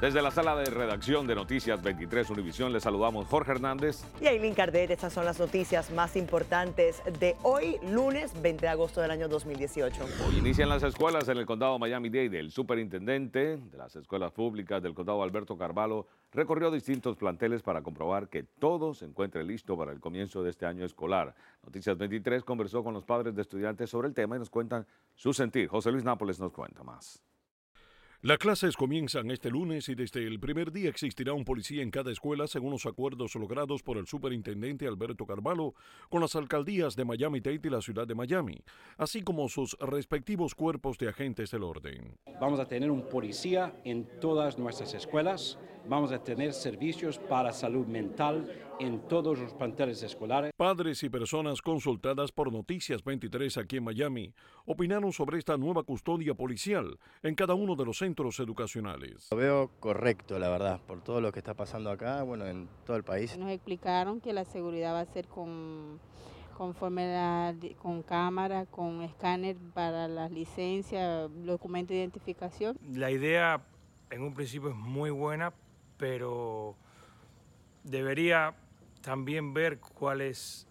Desde la sala de redacción de Noticias 23 Univisión les saludamos Jorge Hernández. Y Aileen Cardet, estas son las noticias más importantes de hoy, lunes 20 de agosto del año 2018. Hoy inician las escuelas en el condado Miami-Dade. El superintendente de las escuelas públicas del condado Alberto Carvalho recorrió distintos planteles para comprobar que todo se encuentre listo para el comienzo de este año escolar. Noticias 23 conversó con los padres de estudiantes sobre el tema y nos cuentan su sentir. José Luis Nápoles nos cuenta más. Las clases comienzan este lunes y desde el primer día existirá un policía en cada escuela según los acuerdos logrados por el superintendente Alberto Carvalho con las alcaldías de Miami-Dade y la ciudad de Miami, así como sus respectivos cuerpos de agentes del orden. Vamos a tener un policía en todas nuestras escuelas, vamos a tener servicios para salud mental en todos los planteles escolares. Padres y personas consultadas por Noticias 23 aquí en Miami opinaron sobre esta nueva custodia policial en cada uno de los centros educacionales. Lo veo correcto, la verdad, por todo lo que está pasando acá, bueno, en todo el país. Nos explicaron que la seguridad va a ser con conforme la, con cámara, con escáner para las licencias, documento de identificación. La idea en un principio es muy buena, pero debería también ver cuál es,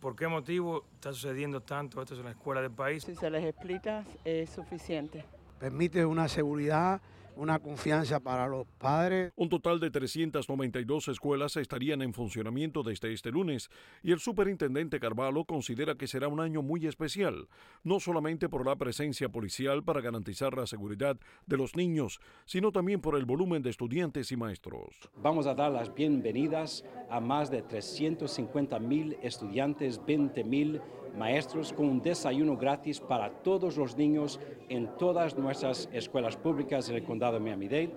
por qué motivo está sucediendo tanto esto en la escuela del país. Si se les explica, es suficiente. Permite una seguridad, una confianza para los padres. Un total de 392 escuelas estarían en funcionamiento desde este lunes y el superintendente Carvalho considera que será un año muy especial, no solamente por la presencia policial para garantizar la seguridad de los niños, sino también por el volumen de estudiantes y maestros. Vamos a dar las bienvenidas a más de 350 mil estudiantes, 20 mil maestros con un desayuno gratis para todos los niños en todas nuestras escuelas públicas en el condado de Miami-Dade.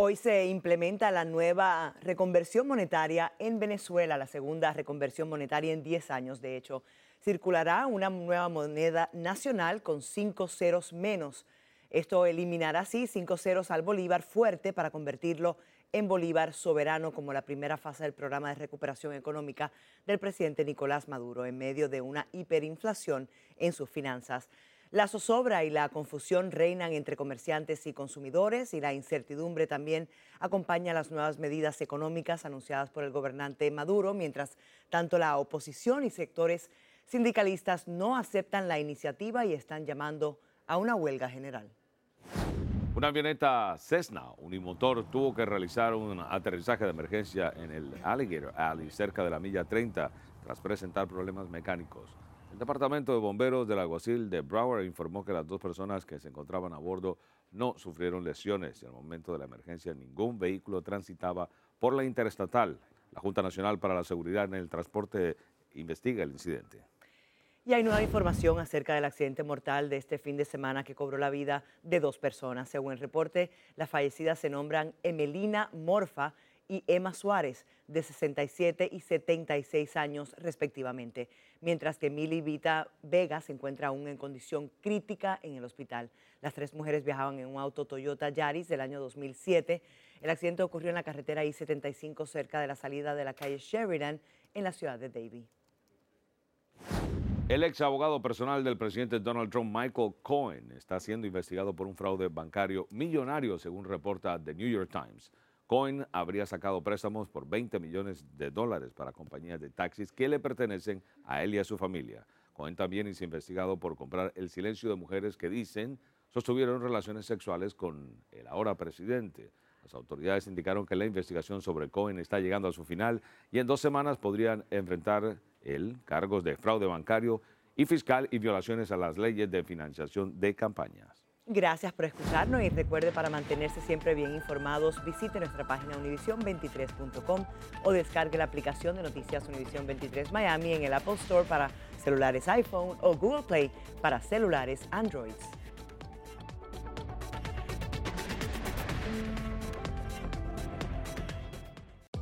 Hoy se implementa la nueva reconversión monetaria en Venezuela, la segunda reconversión monetaria en 10 años, de hecho. Circulará una nueva moneda nacional con cinco ceros menos. Esto eliminará así cinco ceros al bolívar fuerte para convertirlo en bolívar soberano como la primera fase del programa de recuperación económica del presidente Nicolás Maduro en medio de una hiperinflación en sus finanzas. La zozobra y la confusión reinan entre comerciantes y consumidores y la incertidumbre también acompaña las nuevas medidas económicas anunciadas por el gobernante Maduro, mientras tanto la oposición y sectores sindicalistas no aceptan la iniciativa y están llamando a una huelga general. Una avioneta Cessna unimotor tuvo que realizar un aterrizaje de emergencia en el Alligator Alley cerca de la milla 30 tras presentar problemas mecánicos. El Departamento de Bomberos del Alguacil de Broward informó que las dos personas que se encontraban a bordo no sufrieron lesiones y al momento de la emergencia ningún vehículo transitaba por la interestatal. La Junta Nacional para la Seguridad en el Transporte investiga el incidente. Y hay nueva información acerca del accidente mortal de este fin de semana que cobró la vida de dos personas. Según el reporte, las fallecidas se nombran Emelina Morfa y Emma Suárez, de 67 y 76 años respectivamente, mientras que Mili Vita Vega se encuentra aún en condición crítica en el hospital. Las tres mujeres viajaban en un auto Toyota Yaris del año 2007. El accidente ocurrió en la carretera I-75 cerca de la salida de la calle Sheridan en la ciudad de Davie. El ex abogado personal del presidente Donald Trump, Michael Cohen, está siendo investigado por un fraude bancario millonario, según reporta The New York Times. Cohen habría sacado préstamos por 20 millones de dólares para compañías de taxis que le pertenecen a él y a su familia. Cohen también es investigado por comprar el silencio de mujeres que dicen sostuvieron relaciones sexuales con el ahora presidente. Las autoridades indicaron que la investigación sobre Cohen está llegando a su final y en dos semanas podrían enfrentar él cargos de fraude bancario y fiscal y violaciones a las leyes de financiación de campañas. Gracias por escucharnos y recuerde para mantenerse siempre bien informados, visite nuestra página univision23.com o descargue la aplicación de Noticias Univision 23 Miami en el Apple Store para celulares iPhone o Google Play para celulares Android.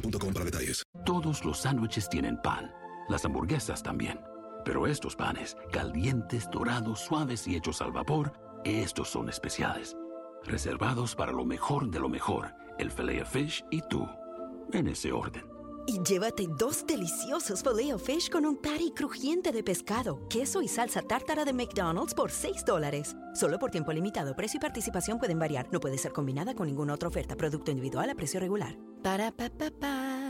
boostmobile.com para detalles. Todos los sándwiches tienen pan, las hamburguesas también. Pero estos panes, calientes, dorados, suaves y hechos al vapor, estos son especiales. Reservados para lo mejor de lo mejor, el filet fish y tú. En ese orden. Y llévate dos deliciosos filet fish con un patty crujiente de pescado, queso y salsa tártara de McDonald's por 6 dólares. Solo por tiempo limitado. Precio y participación pueden variar. No puede ser combinada con ninguna otra oferta. Producto individual a precio regular. Para pa pa pa.